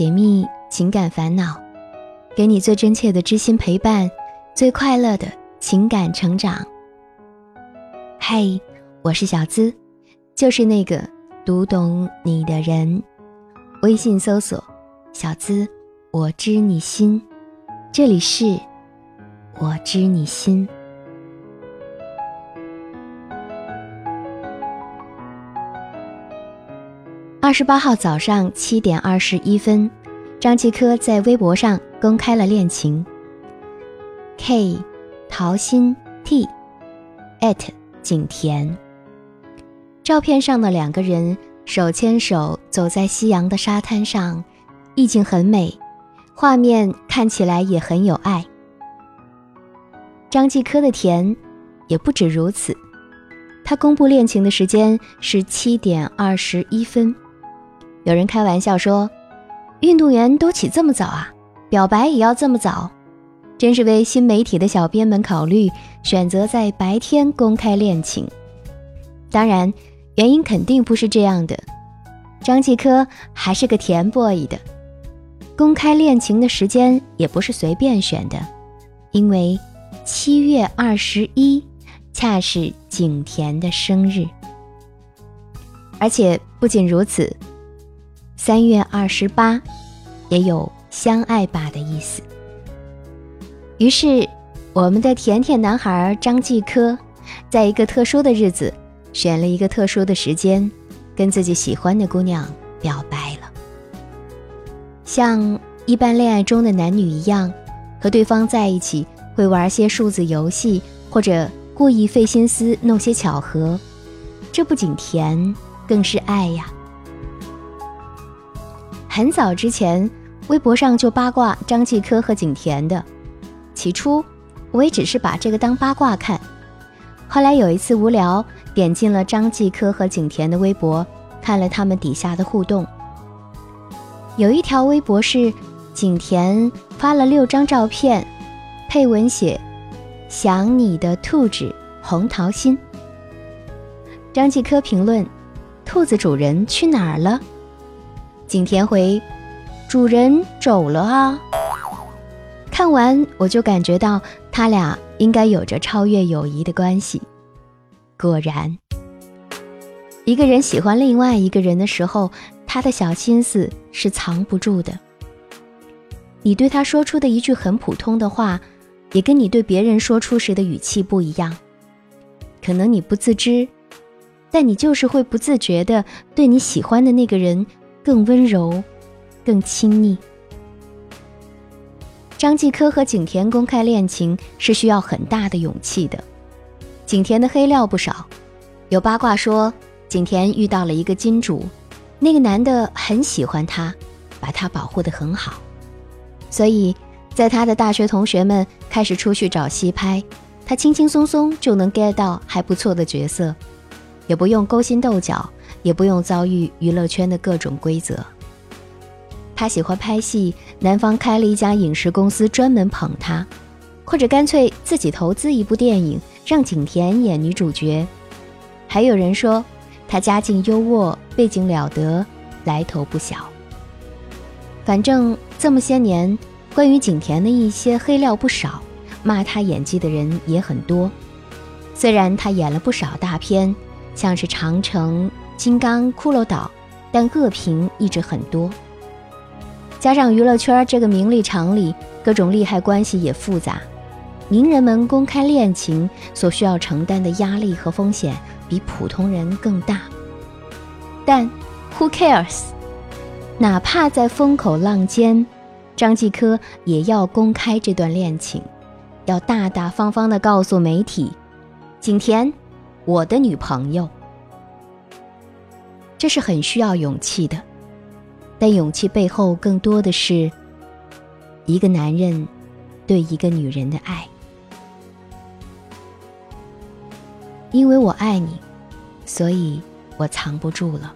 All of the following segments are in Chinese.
解密情感烦恼，给你最真切的知心陪伴，最快乐的情感成长。嘿，我是小资，就是那个读懂你的人。微信搜索“小资”，我知你心。这里是“我知你心”。二十八号早上七点二十一分，张继科在微博上公开了恋情。K，桃心 T，at 景甜。照片上的两个人手牵手走在夕阳的沙滩上，意境很美，画面看起来也很有爱。张继科的甜也不止如此，他公布恋情的时间是七点二十一分。有人开玩笑说：“运动员都起这么早啊，表白也要这么早，真是为新媒体的小编们考虑，选择在白天公开恋情。当然，原因肯定不是这样的。张继科还是个甜 boy 的，公开恋情的时间也不是随便选的，因为七月二十一恰是景甜的生日，而且不仅如此。”三月二十八，也有相爱吧的意思。于是，我们的甜甜男孩张继科，在一个特殊的日子，选了一个特殊的时间，跟自己喜欢的姑娘表白了。像一般恋爱中的男女一样，和对方在一起会玩些数字游戏，或者故意费心思弄些巧合，这不仅甜，更是爱呀。很早之前，微博上就八卦张继科和景甜的。起初，我也只是把这个当八卦看。后来有一次无聊，点进了张继科和景甜的微博，看了他们底下的互动。有一条微博是景甜发了六张照片，配文写“想你的兔子红桃心”。张继科评论：“兔子主人去哪儿了？”景甜回：“主人走了啊。”看完我就感觉到他俩应该有着超越友谊的关系。果然，一个人喜欢另外一个人的时候，他的小心思是藏不住的。你对他说出的一句很普通的话，也跟你对别人说出时的语气不一样。可能你不自知，但你就是会不自觉的对你喜欢的那个人。更温柔，更亲昵。张继科和景甜公开恋情是需要很大的勇气的。景甜的黑料不少，有八卦说景甜遇到了一个金主，那个男的很喜欢她，把她保护得很好，所以在他的大学同学们开始出去找戏拍，他轻轻松松就能 get 到还不错的角色，也不用勾心斗角。也不用遭遇娱乐圈的各种规则。他喜欢拍戏，男方开了一家影视公司专门捧他，或者干脆自己投资一部电影，让景甜演女主角。还有人说他家境优渥，背景了得，来头不小。反正这么些年，关于景甜的一些黑料不少，骂她演技的人也很多。虽然她演了不少大片，像是《长城》。金刚、骷髅岛，但恶评一直很多。加上娱乐圈这个名利场里各种利害关系也复杂，名人们公开恋情所需要承担的压力和风险比普通人更大。但 Who cares？哪怕在风口浪尖，张继科也要公开这段恋情，要大大方方地告诉媒体：“景甜，我的女朋友。”这是很需要勇气的，但勇气背后更多的是一个男人对一个女人的爱。因为我爱你，所以我藏不住了。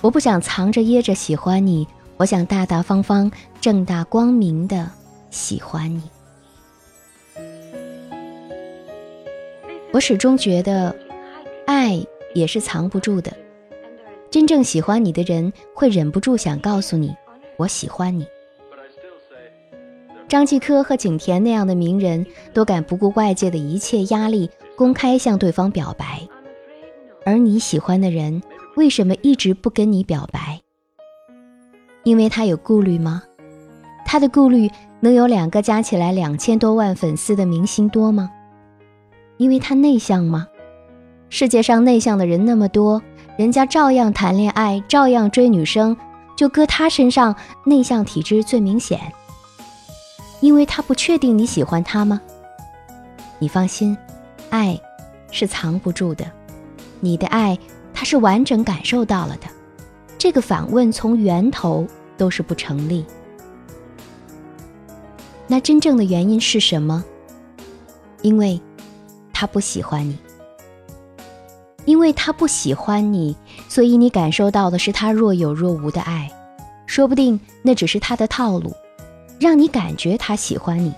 我不想藏着掖着喜欢你，我想大大方方、正大光明的喜欢你。我始终觉得，爱也是藏不住的。真正喜欢你的人会忍不住想告诉你，我喜欢你。张继科和景甜那样的名人，都敢不顾外界的一切压力，公开向对方表白。而你喜欢的人，为什么一直不跟你表白？因为他有顾虑吗？他的顾虑能有两个加起来两千多万粉丝的明星多吗？因为他内向吗？世界上内向的人那么多，人家照样谈恋爱，照样追女生，就搁他身上内向体质最明显。因为他不确定你喜欢他吗？你放心，爱是藏不住的，你的爱他是完整感受到了的。这个反问从源头都是不成立。那真正的原因是什么？因为他不喜欢你，因为他不喜欢你，所以你感受到的是他若有若无的爱，说不定那只是他的套路。让你感觉他喜欢你，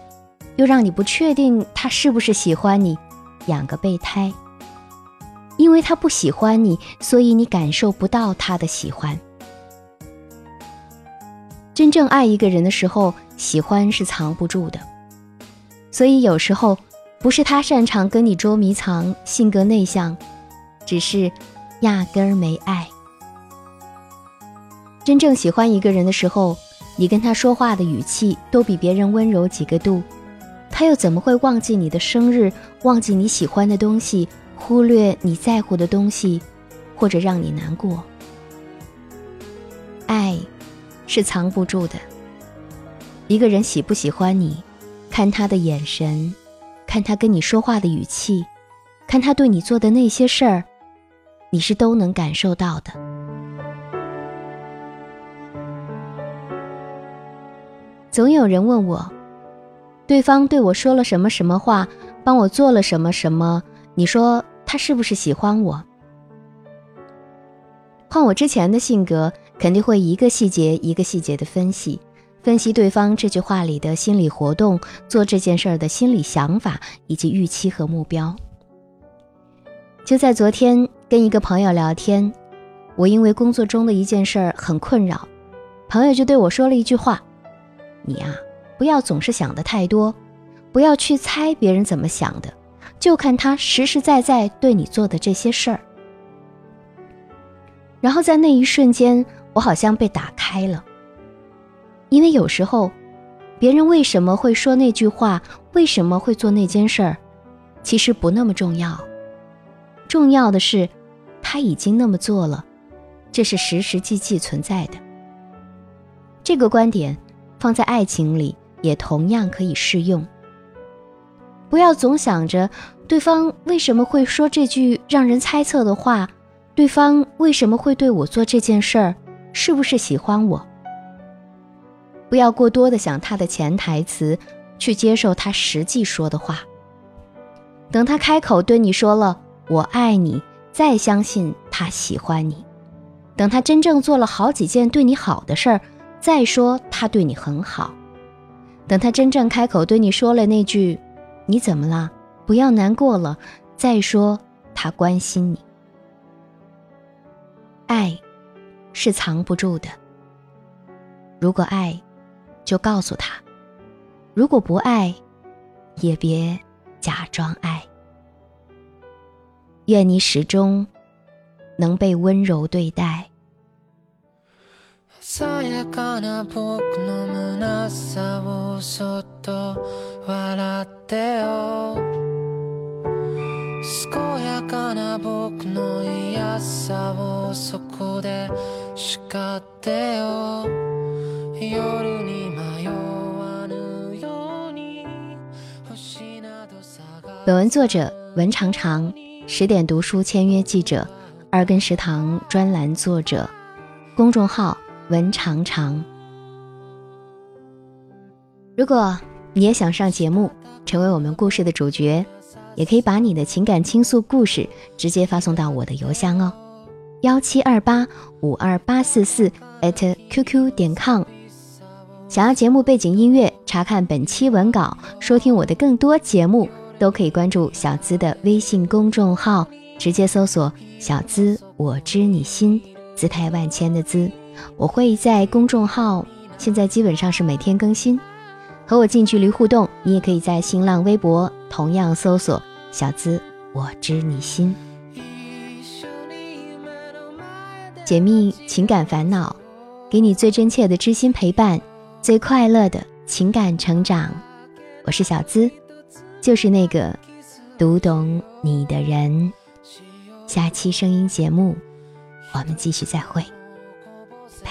又让你不确定他是不是喜欢你，养个备胎。因为他不喜欢你，所以你感受不到他的喜欢。真正爱一个人的时候，喜欢是藏不住的。所以有时候不是他擅长跟你捉迷藏，性格内向，只是压根儿没爱。真正喜欢一个人的时候。你跟他说话的语气都比别人温柔几个度，他又怎么会忘记你的生日，忘记你喜欢的东西，忽略你在乎的东西，或者让你难过？爱，是藏不住的。一个人喜不喜欢你，看他的眼神，看他跟你说话的语气，看他对你做的那些事儿，你是都能感受到的。总有人问我，对方对我说了什么什么话，帮我做了什么什么，你说他是不是喜欢我？换我之前的性格，肯定会一个细节一个细节的分析，分析对方这句话里的心理活动，做这件事儿的心理想法以及预期和目标。就在昨天跟一个朋友聊天，我因为工作中的一件事儿很困扰，朋友就对我说了一句话。你啊，不要总是想的太多，不要去猜别人怎么想的，就看他实实在在对你做的这些事儿。然后在那一瞬间，我好像被打开了。因为有时候，别人为什么会说那句话，为什么会做那件事儿，其实不那么重要。重要的是，他已经那么做了，这是实实际际存在的。这个观点。放在爱情里也同样可以适用。不要总想着对方为什么会说这句让人猜测的话，对方为什么会对我做这件事儿，是不是喜欢我？不要过多的想他的潜台词，去接受他实际说的话。等他开口对你说了“我爱你”，再相信他喜欢你。等他真正做了好几件对你好的事儿。再说他对你很好，等他真正开口对你说了那句“你怎么了？不要难过了”，再说他关心你。爱，是藏不住的。如果爱，就告诉他；如果不爱，也别假装爱。愿你始终能被温柔对待。さやかな僕の虚さをそっと笑ってよ健やかな僕の嫌さをそこで叱ってよ夜に迷わぬように星など探本文作者文长长， 十点读书签约记者，二根食堂专栏作者，公众号。文长长，如果你也想上节目，成为我们故事的主角，也可以把你的情感倾诉故事直接发送到我的邮箱哦，幺七二八五二八四四 at qq 点 com。想要节目背景音乐，查看本期文稿，收听我的更多节目，都可以关注小资的微信公众号，直接搜索“小资我知你心”，姿态万千的资。我会在公众号现在基本上是每天更新。和我近距离互动，你也可以在新浪微博同样搜索“小资我知你心”，解密情感烦恼，给你最真切的知心陪伴，最快乐的情感成长。我是小资，就是那个读懂你的人。下期声音节目，我们继续再会，拜。